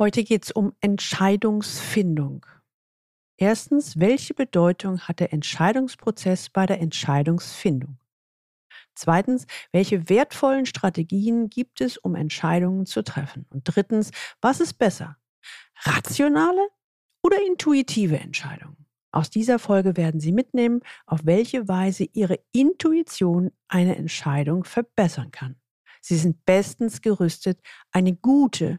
Heute geht es um Entscheidungsfindung. Erstens, welche Bedeutung hat der Entscheidungsprozess bei der Entscheidungsfindung? Zweitens, welche wertvollen Strategien gibt es, um Entscheidungen zu treffen? Und drittens, was ist besser? Rationale oder intuitive Entscheidungen? Aus dieser Folge werden Sie mitnehmen, auf welche Weise Ihre Intuition eine Entscheidung verbessern kann. Sie sind bestens gerüstet, eine gute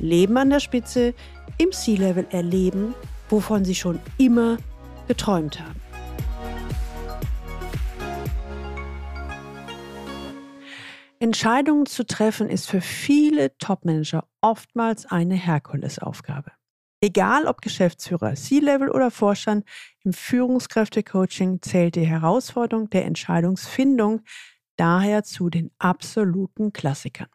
Leben an der Spitze, im Sea-Level erleben, wovon sie schon immer geträumt haben. Entscheidungen zu treffen ist für viele Topmanager oftmals eine Herkulesaufgabe. Egal ob Geschäftsführer, C-Level oder Vorstand, im Führungskräftecoaching zählt die Herausforderung der Entscheidungsfindung daher zu den absoluten Klassikern.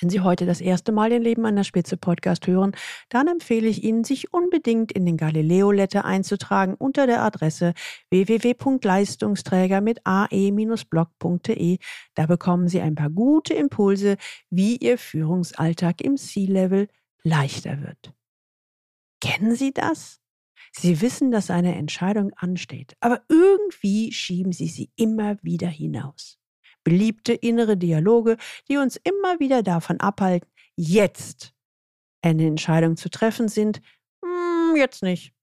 Wenn Sie heute das erste Mal den Leben an der Spitze Podcast hören, dann empfehle ich Ihnen, sich unbedingt in den Galileo Letter einzutragen unter der Adresse www.leistungsträger mit ae-blog.de. Da bekommen Sie ein paar gute Impulse, wie Ihr Führungsalltag im C-Level leichter wird. Kennen Sie das? Sie wissen, dass eine Entscheidung ansteht, aber irgendwie schieben Sie sie immer wieder hinaus beliebte innere Dialoge, die uns immer wieder davon abhalten, jetzt eine Entscheidung zu treffen, sind, hm, jetzt nicht.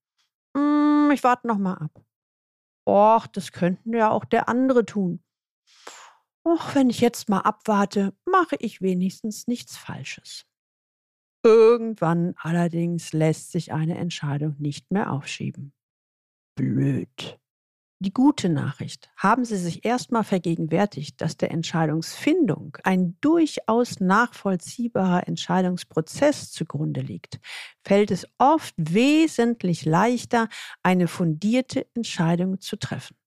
Hm, ich warte noch mal ab. Och, das könnten ja auch der andere tun. Och, wenn ich jetzt mal abwarte, mache ich wenigstens nichts Falsches. Irgendwann allerdings lässt sich eine Entscheidung nicht mehr aufschieben. Blöd. Die gute Nachricht. Haben Sie sich erstmal vergegenwärtigt, dass der Entscheidungsfindung ein durchaus nachvollziehbarer Entscheidungsprozess zugrunde liegt, fällt es oft wesentlich leichter, eine fundierte Entscheidung zu treffen.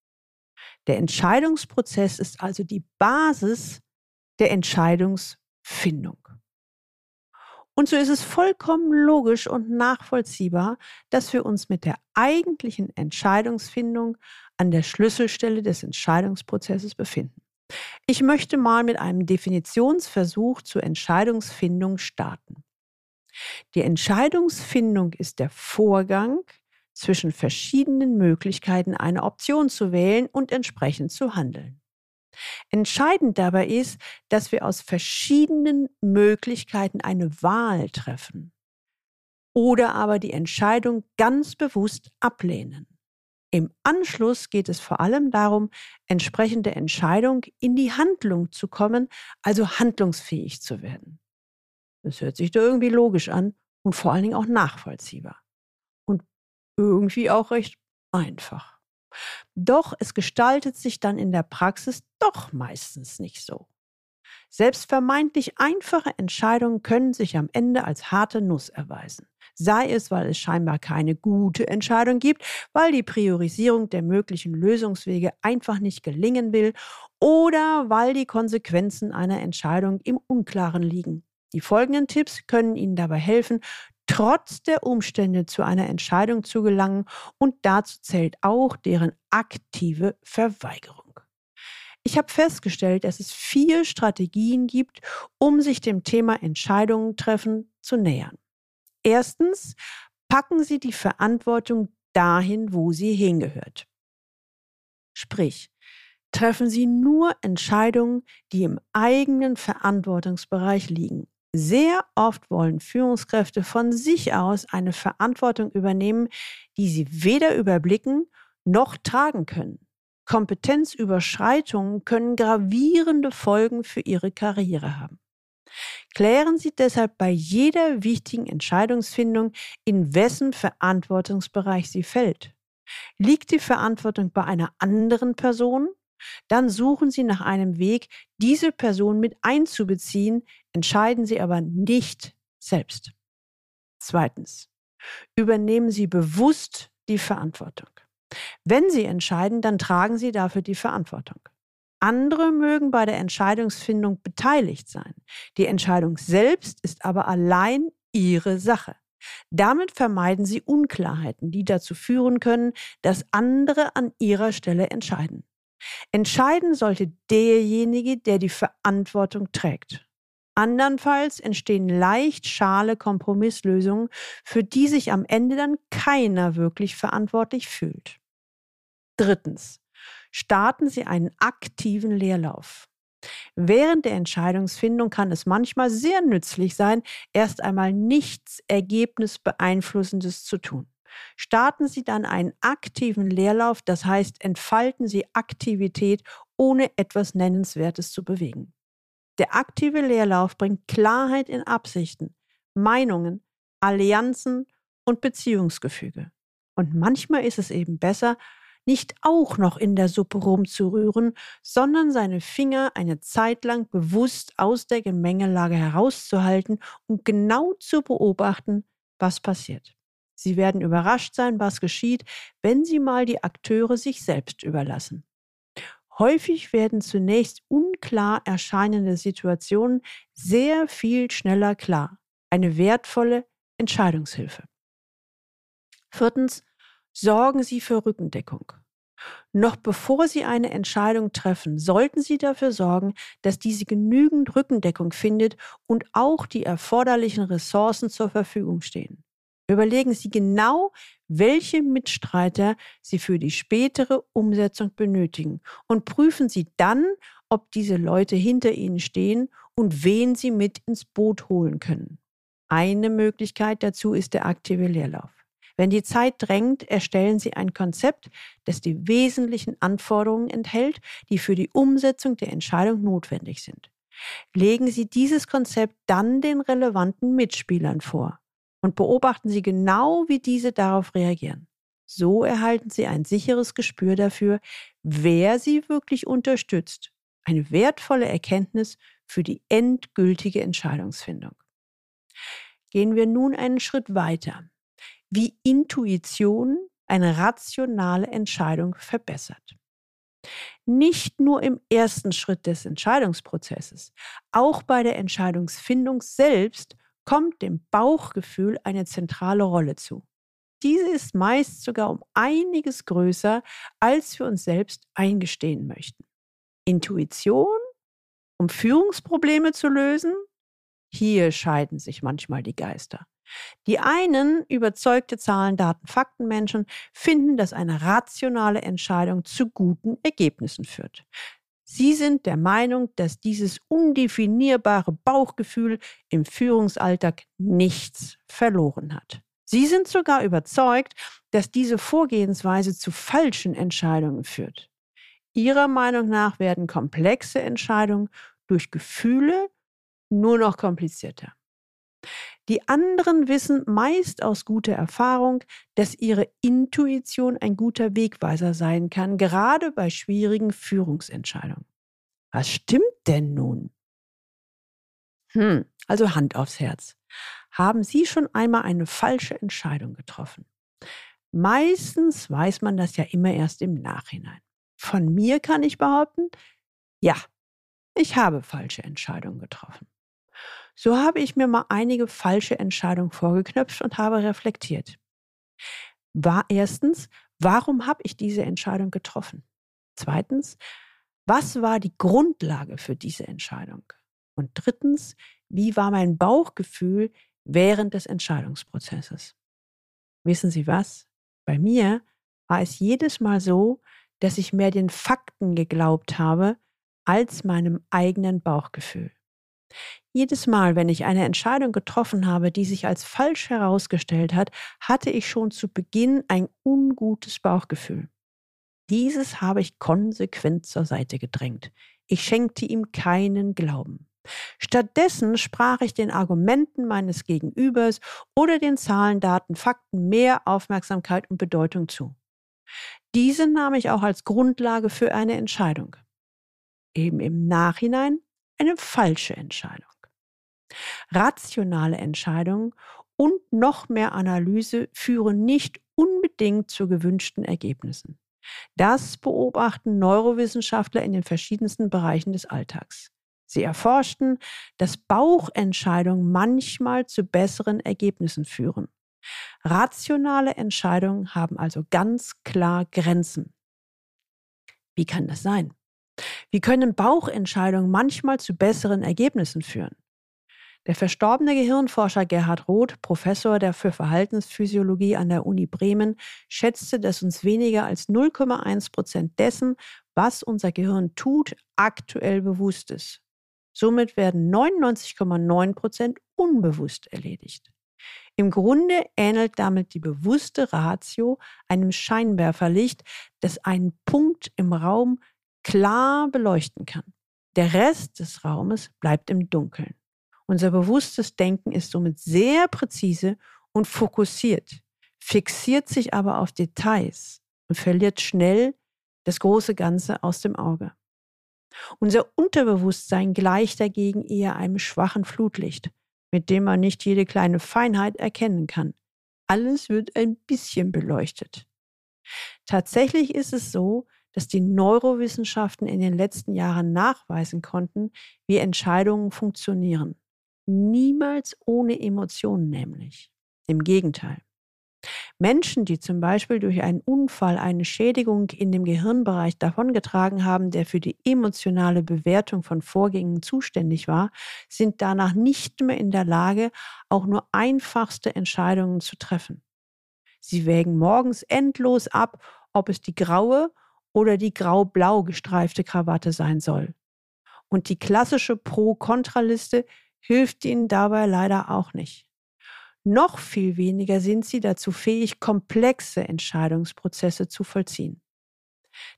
Der Entscheidungsprozess ist also die Basis der Entscheidungsfindung. Und so ist es vollkommen logisch und nachvollziehbar, dass wir uns mit der eigentlichen Entscheidungsfindung an der Schlüsselstelle des Entscheidungsprozesses befinden. Ich möchte mal mit einem Definitionsversuch zur Entscheidungsfindung starten. Die Entscheidungsfindung ist der Vorgang zwischen verschiedenen Möglichkeiten eine Option zu wählen und entsprechend zu handeln. Entscheidend dabei ist, dass wir aus verschiedenen Möglichkeiten eine Wahl treffen oder aber die Entscheidung ganz bewusst ablehnen. Im Anschluss geht es vor allem darum, entsprechende Entscheidung in die Handlung zu kommen, also handlungsfähig zu werden. Das hört sich da irgendwie logisch an und vor allen Dingen auch nachvollziehbar. Und irgendwie auch recht einfach. Doch es gestaltet sich dann in der Praxis doch meistens nicht so. Selbst vermeintlich einfache Entscheidungen können sich am Ende als harte Nuss erweisen. Sei es, weil es scheinbar keine gute Entscheidung gibt, weil die Priorisierung der möglichen Lösungswege einfach nicht gelingen will oder weil die Konsequenzen einer Entscheidung im Unklaren liegen. Die folgenden Tipps können Ihnen dabei helfen, trotz der Umstände zu einer Entscheidung zu gelangen und dazu zählt auch deren aktive Verweigerung. Ich habe festgestellt, dass es vier Strategien gibt, um sich dem Thema Entscheidungen treffen zu nähern. Erstens, packen Sie die Verantwortung dahin, wo sie hingehört. Sprich, treffen Sie nur Entscheidungen, die im eigenen Verantwortungsbereich liegen sehr oft wollen Führungskräfte von sich aus eine Verantwortung übernehmen, die sie weder überblicken noch tragen können. Kompetenzüberschreitungen können gravierende Folgen für Ihre Karriere haben. Klären Sie deshalb bei jeder wichtigen Entscheidungsfindung, in wessen Verantwortungsbereich sie fällt. Liegt die Verantwortung bei einer anderen Person dann suchen Sie nach einem Weg, diese Person mit einzubeziehen, entscheiden Sie aber nicht selbst. Zweitens. Übernehmen Sie bewusst die Verantwortung. Wenn Sie entscheiden, dann tragen Sie dafür die Verantwortung. Andere mögen bei der Entscheidungsfindung beteiligt sein. Die Entscheidung selbst ist aber allein Ihre Sache. Damit vermeiden Sie Unklarheiten, die dazu führen können, dass andere an Ihrer Stelle entscheiden. Entscheiden sollte derjenige, der die Verantwortung trägt. Andernfalls entstehen leicht schale Kompromisslösungen, für die sich am Ende dann keiner wirklich verantwortlich fühlt. Drittens. Starten Sie einen aktiven Leerlauf. Während der Entscheidungsfindung kann es manchmal sehr nützlich sein, erst einmal nichts Ergebnisbeeinflussendes zu tun. Starten Sie dann einen aktiven Leerlauf, das heißt, entfalten Sie Aktivität, ohne etwas Nennenswertes zu bewegen. Der aktive Leerlauf bringt Klarheit in Absichten, Meinungen, Allianzen und Beziehungsgefüge. Und manchmal ist es eben besser, nicht auch noch in der Suppe rumzurühren, sondern seine Finger eine Zeit lang bewusst aus der Gemengelage herauszuhalten und genau zu beobachten, was passiert. Sie werden überrascht sein, was geschieht, wenn Sie mal die Akteure sich selbst überlassen. Häufig werden zunächst unklar erscheinende Situationen sehr viel schneller klar. Eine wertvolle Entscheidungshilfe. Viertens, sorgen Sie für Rückendeckung. Noch bevor Sie eine Entscheidung treffen, sollten Sie dafür sorgen, dass diese genügend Rückendeckung findet und auch die erforderlichen Ressourcen zur Verfügung stehen. Überlegen Sie genau, welche Mitstreiter Sie für die spätere Umsetzung benötigen und prüfen Sie dann, ob diese Leute hinter Ihnen stehen und wen Sie mit ins Boot holen können. Eine Möglichkeit dazu ist der aktive Leerlauf. Wenn die Zeit drängt, erstellen Sie ein Konzept, das die wesentlichen Anforderungen enthält, die für die Umsetzung der Entscheidung notwendig sind. Legen Sie dieses Konzept dann den relevanten Mitspielern vor und beobachten Sie genau, wie diese darauf reagieren. So erhalten Sie ein sicheres Gespür dafür, wer Sie wirklich unterstützt. Eine wertvolle Erkenntnis für die endgültige Entscheidungsfindung. Gehen wir nun einen Schritt weiter wie Intuition eine rationale Entscheidung verbessert. Nicht nur im ersten Schritt des Entscheidungsprozesses, auch bei der Entscheidungsfindung selbst kommt dem Bauchgefühl eine zentrale Rolle zu. Diese ist meist sogar um einiges größer, als wir uns selbst eingestehen möchten. Intuition, um Führungsprobleme zu lösen? Hier scheiden sich manchmal die Geister. Die einen, überzeugte Zahlen, Daten, Faktenmenschen, finden, dass eine rationale Entscheidung zu guten Ergebnissen führt. Sie sind der Meinung, dass dieses undefinierbare Bauchgefühl im Führungsalltag nichts verloren hat. Sie sind sogar überzeugt, dass diese Vorgehensweise zu falschen Entscheidungen führt. Ihrer Meinung nach werden komplexe Entscheidungen durch Gefühle nur noch komplizierter. Die anderen wissen meist aus guter Erfahrung, dass ihre Intuition ein guter Wegweiser sein kann, gerade bei schwierigen Führungsentscheidungen. Was stimmt denn nun? Hm, also Hand aufs Herz. Haben Sie schon einmal eine falsche Entscheidung getroffen? Meistens weiß man das ja immer erst im Nachhinein. Von mir kann ich behaupten, ja, ich habe falsche Entscheidungen getroffen. So habe ich mir mal einige falsche Entscheidungen vorgeknöpft und habe reflektiert. War erstens, warum habe ich diese Entscheidung getroffen? Zweitens, was war die Grundlage für diese Entscheidung? Und drittens, wie war mein Bauchgefühl während des Entscheidungsprozesses? Wissen Sie was? Bei mir war es jedes Mal so, dass ich mehr den Fakten geglaubt habe als meinem eigenen Bauchgefühl. Jedes Mal, wenn ich eine Entscheidung getroffen habe, die sich als falsch herausgestellt hat, hatte ich schon zu Beginn ein ungutes Bauchgefühl. Dieses habe ich konsequent zur Seite gedrängt. Ich schenkte ihm keinen Glauben. Stattdessen sprach ich den Argumenten meines Gegenübers oder den Zahlen, Daten, Fakten mehr Aufmerksamkeit und Bedeutung zu. Diese nahm ich auch als Grundlage für eine Entscheidung. Eben im Nachhinein eine falsche Entscheidung. Rationale Entscheidungen und noch mehr Analyse führen nicht unbedingt zu gewünschten Ergebnissen. Das beobachten Neurowissenschaftler in den verschiedensten Bereichen des Alltags. Sie erforschten, dass Bauchentscheidungen manchmal zu besseren Ergebnissen führen. Rationale Entscheidungen haben also ganz klar Grenzen. Wie kann das sein? Wie können Bauchentscheidungen manchmal zu besseren Ergebnissen führen? Der verstorbene Gehirnforscher Gerhard Roth, Professor der für Verhaltensphysiologie an der Uni Bremen, schätzte, dass uns weniger als 0,1 Prozent dessen, was unser Gehirn tut, aktuell bewusst ist. Somit werden 99,9 Prozent unbewusst erledigt. Im Grunde ähnelt damit die bewusste Ratio einem Scheinwerferlicht, das einen Punkt im Raum klar beleuchten kann. Der Rest des Raumes bleibt im Dunkeln. Unser bewusstes Denken ist somit sehr präzise und fokussiert, fixiert sich aber auf Details und verliert schnell das große Ganze aus dem Auge. Unser Unterbewusstsein gleicht dagegen eher einem schwachen Flutlicht, mit dem man nicht jede kleine Feinheit erkennen kann. Alles wird ein bisschen beleuchtet. Tatsächlich ist es so, dass die Neurowissenschaften in den letzten Jahren nachweisen konnten, wie Entscheidungen funktionieren. Niemals ohne Emotionen nämlich. Im Gegenteil. Menschen, die zum Beispiel durch einen Unfall eine Schädigung in dem Gehirnbereich davongetragen haben, der für die emotionale Bewertung von Vorgängen zuständig war, sind danach nicht mehr in der Lage, auch nur einfachste Entscheidungen zu treffen. Sie wägen morgens endlos ab, ob es die graue oder die grau-blau gestreifte Krawatte sein soll. Und die klassische Pro-Kontra-Liste hilft ihnen dabei leider auch nicht. Noch viel weniger sind sie dazu fähig, komplexe Entscheidungsprozesse zu vollziehen.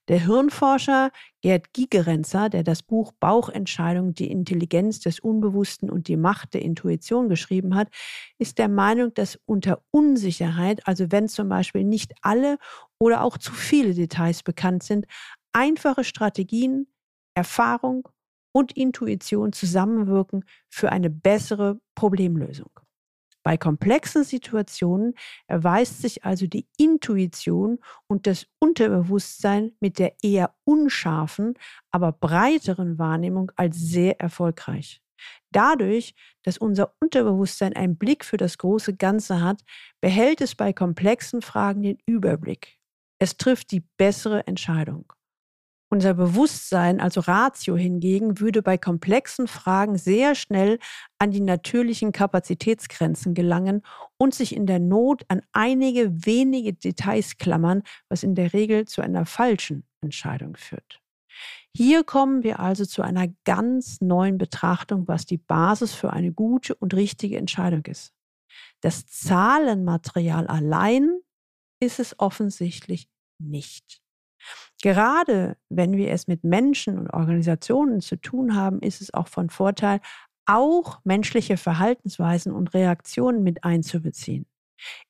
Der Hirnforscher Gerd Gigerenzer, der das Buch Bauchentscheidung, die Intelligenz des Unbewussten und die Macht der Intuition geschrieben hat, ist der Meinung, dass unter Unsicherheit, also wenn zum Beispiel nicht alle oder auch zu viele Details bekannt sind, einfache Strategien, Erfahrung und Intuition zusammenwirken für eine bessere Problemlösung. Bei komplexen Situationen erweist sich also die Intuition und das Unterbewusstsein mit der eher unscharfen, aber breiteren Wahrnehmung als sehr erfolgreich. Dadurch, dass unser Unterbewusstsein einen Blick für das große Ganze hat, behält es bei komplexen Fragen den Überblick. Es trifft die bessere Entscheidung. Unser Bewusstsein, also Ratio hingegen, würde bei komplexen Fragen sehr schnell an die natürlichen Kapazitätsgrenzen gelangen und sich in der Not an einige wenige Details klammern, was in der Regel zu einer falschen Entscheidung führt. Hier kommen wir also zu einer ganz neuen Betrachtung, was die Basis für eine gute und richtige Entscheidung ist. Das Zahlenmaterial allein ist es offensichtlich nicht. Gerade wenn wir es mit Menschen und Organisationen zu tun haben, ist es auch von Vorteil, auch menschliche Verhaltensweisen und Reaktionen mit einzubeziehen.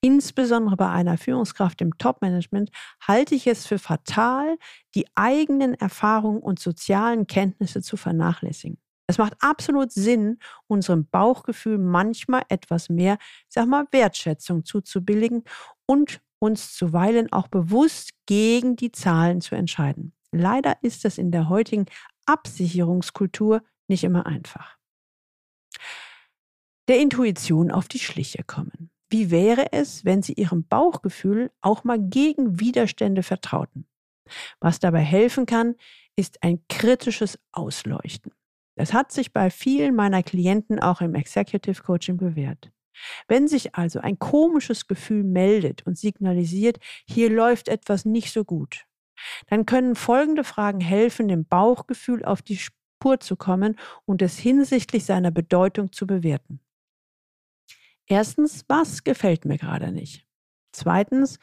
Insbesondere bei einer Führungskraft im Top-Management halte ich es für fatal, die eigenen Erfahrungen und sozialen Kenntnisse zu vernachlässigen. Es macht absolut Sinn, unserem Bauchgefühl manchmal etwas mehr, sag mal, Wertschätzung zuzubilligen und uns zuweilen auch bewusst gegen die Zahlen zu entscheiden. Leider ist das in der heutigen Absicherungskultur nicht immer einfach. Der Intuition auf die Schliche kommen. Wie wäre es, wenn Sie Ihrem Bauchgefühl auch mal gegen Widerstände vertrauten? Was dabei helfen kann, ist ein kritisches Ausleuchten. Das hat sich bei vielen meiner Klienten auch im Executive Coaching bewährt. Wenn sich also ein komisches Gefühl meldet und signalisiert, hier läuft etwas nicht so gut, dann können folgende Fragen helfen, dem Bauchgefühl auf die Spur zu kommen und es hinsichtlich seiner Bedeutung zu bewerten. Erstens, was gefällt mir gerade nicht? Zweitens,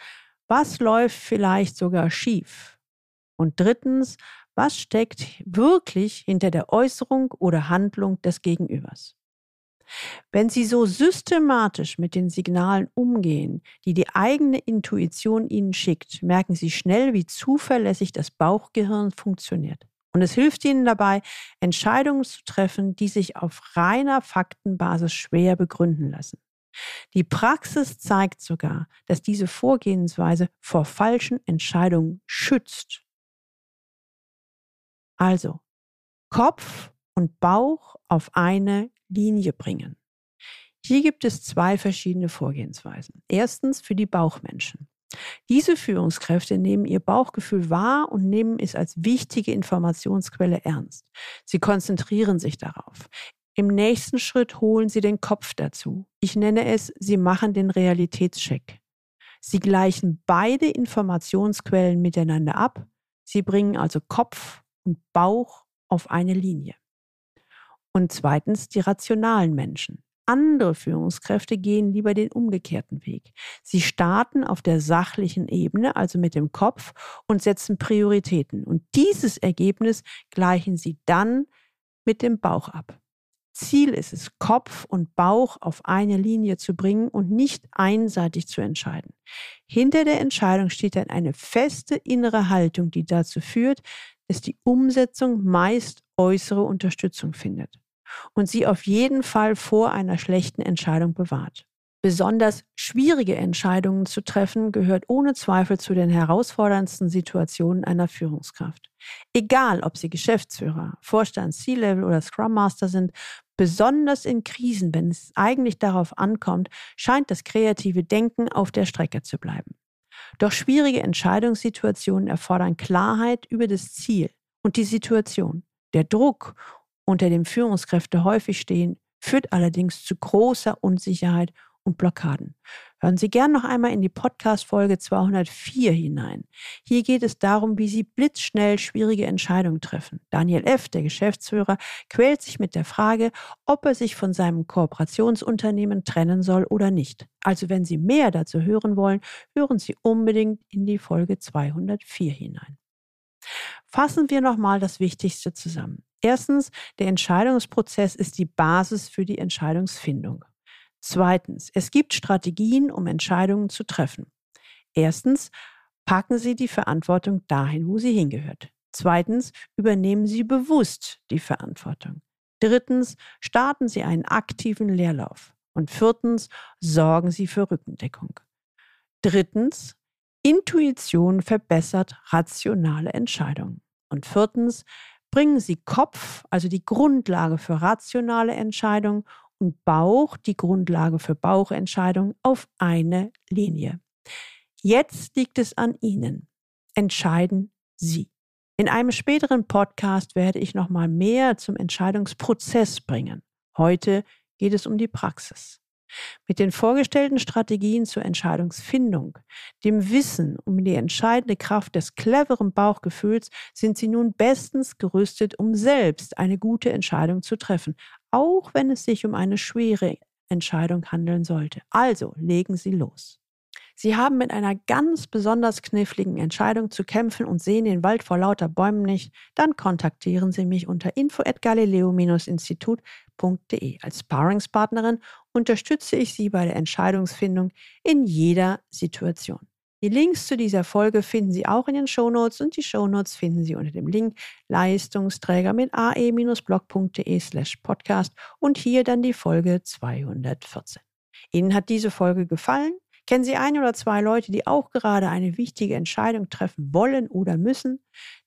was läuft vielleicht sogar schief? Und drittens, was steckt wirklich hinter der Äußerung oder Handlung des Gegenübers? Wenn Sie so systematisch mit den Signalen umgehen, die die eigene Intuition Ihnen schickt, merken Sie schnell, wie zuverlässig das Bauchgehirn funktioniert. Und es hilft Ihnen dabei, Entscheidungen zu treffen, die sich auf reiner Faktenbasis schwer begründen lassen. Die Praxis zeigt sogar, dass diese Vorgehensweise vor falschen Entscheidungen schützt. Also Kopf und Bauch auf eine Linie bringen. Hier gibt es zwei verschiedene Vorgehensweisen. Erstens für die Bauchmenschen. Diese Führungskräfte nehmen ihr Bauchgefühl wahr und nehmen es als wichtige Informationsquelle ernst. Sie konzentrieren sich darauf. Im nächsten Schritt holen sie den Kopf dazu. Ich nenne es, sie machen den Realitätscheck. Sie gleichen beide Informationsquellen miteinander ab. Sie bringen also Kopf und Bauch auf eine Linie. Und zweitens die rationalen Menschen. Andere Führungskräfte gehen lieber den umgekehrten Weg. Sie starten auf der sachlichen Ebene, also mit dem Kopf, und setzen Prioritäten. Und dieses Ergebnis gleichen sie dann mit dem Bauch ab. Ziel ist es, Kopf und Bauch auf eine Linie zu bringen und nicht einseitig zu entscheiden. Hinter der Entscheidung steht dann eine feste innere Haltung, die dazu führt, dass die Umsetzung meist äußere Unterstützung findet und sie auf jeden Fall vor einer schlechten Entscheidung bewahrt. Besonders schwierige Entscheidungen zu treffen gehört ohne Zweifel zu den herausforderndsten Situationen einer Führungskraft. Egal, ob Sie Geschäftsführer, Vorstand, C-Level oder Scrum Master sind, besonders in Krisen, wenn es eigentlich darauf ankommt, scheint das kreative Denken auf der Strecke zu bleiben. Doch schwierige Entscheidungssituationen erfordern Klarheit über das Ziel und die Situation. Der Druck unter dem Führungskräfte häufig stehen, führt allerdings zu großer Unsicherheit und Blockaden. Hören Sie gern noch einmal in die Podcast-Folge 204 hinein. Hier geht es darum, wie Sie blitzschnell schwierige Entscheidungen treffen. Daniel F., der Geschäftsführer, quält sich mit der Frage, ob er sich von seinem Kooperationsunternehmen trennen soll oder nicht. Also wenn Sie mehr dazu hören wollen, hören Sie unbedingt in die Folge 204 hinein. Fassen wir nochmal das Wichtigste zusammen. Erstens, der Entscheidungsprozess ist die Basis für die Entscheidungsfindung. Zweitens, es gibt Strategien, um Entscheidungen zu treffen. Erstens, packen Sie die Verantwortung dahin, wo sie hingehört. Zweitens, übernehmen Sie bewusst die Verantwortung. Drittens, starten Sie einen aktiven Leerlauf. Und viertens, sorgen Sie für Rückendeckung. Drittens, Intuition verbessert rationale Entscheidungen. Und viertens, bringen Sie Kopf, also die Grundlage für rationale Entscheidungen, und Bauch, die Grundlage für Bauchentscheidungen, auf eine Linie. Jetzt liegt es an Ihnen. Entscheiden Sie. In einem späteren Podcast werde ich noch mal mehr zum Entscheidungsprozess bringen. Heute geht es um die Praxis. Mit den vorgestellten Strategien zur Entscheidungsfindung, dem Wissen um die entscheidende Kraft des cleveren Bauchgefühls sind Sie nun bestens gerüstet, um selbst eine gute Entscheidung zu treffen, auch wenn es sich um eine schwere Entscheidung handeln sollte. Also legen Sie los. Sie haben mit einer ganz besonders kniffligen Entscheidung zu kämpfen und sehen den Wald vor lauter Bäumen nicht, dann kontaktieren Sie mich unter info@galileo-institut.de. Als Sparringspartnerin unterstütze ich Sie bei der Entscheidungsfindung in jeder Situation. Die Links zu dieser Folge finden Sie auch in den Shownotes und die Shownotes finden Sie unter dem Link Leistungsträger mit ae-blog.de slash podcast und hier dann die Folge 214. Ihnen hat diese Folge gefallen? Kennen Sie ein oder zwei Leute, die auch gerade eine wichtige Entscheidung treffen wollen oder müssen?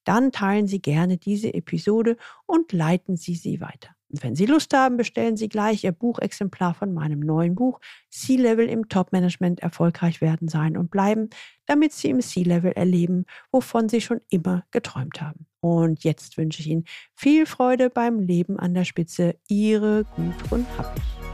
Dann teilen Sie gerne diese Episode und leiten Sie sie weiter. Und wenn Sie Lust haben, bestellen Sie gleich Ihr Buchexemplar von meinem neuen Buch C-Level im Top-Management erfolgreich werden sein und bleiben, damit Sie im C-Level erleben, wovon Sie schon immer geträumt haben. Und jetzt wünsche ich Ihnen viel Freude beim Leben an der Spitze. Ihre Gudrun Happig.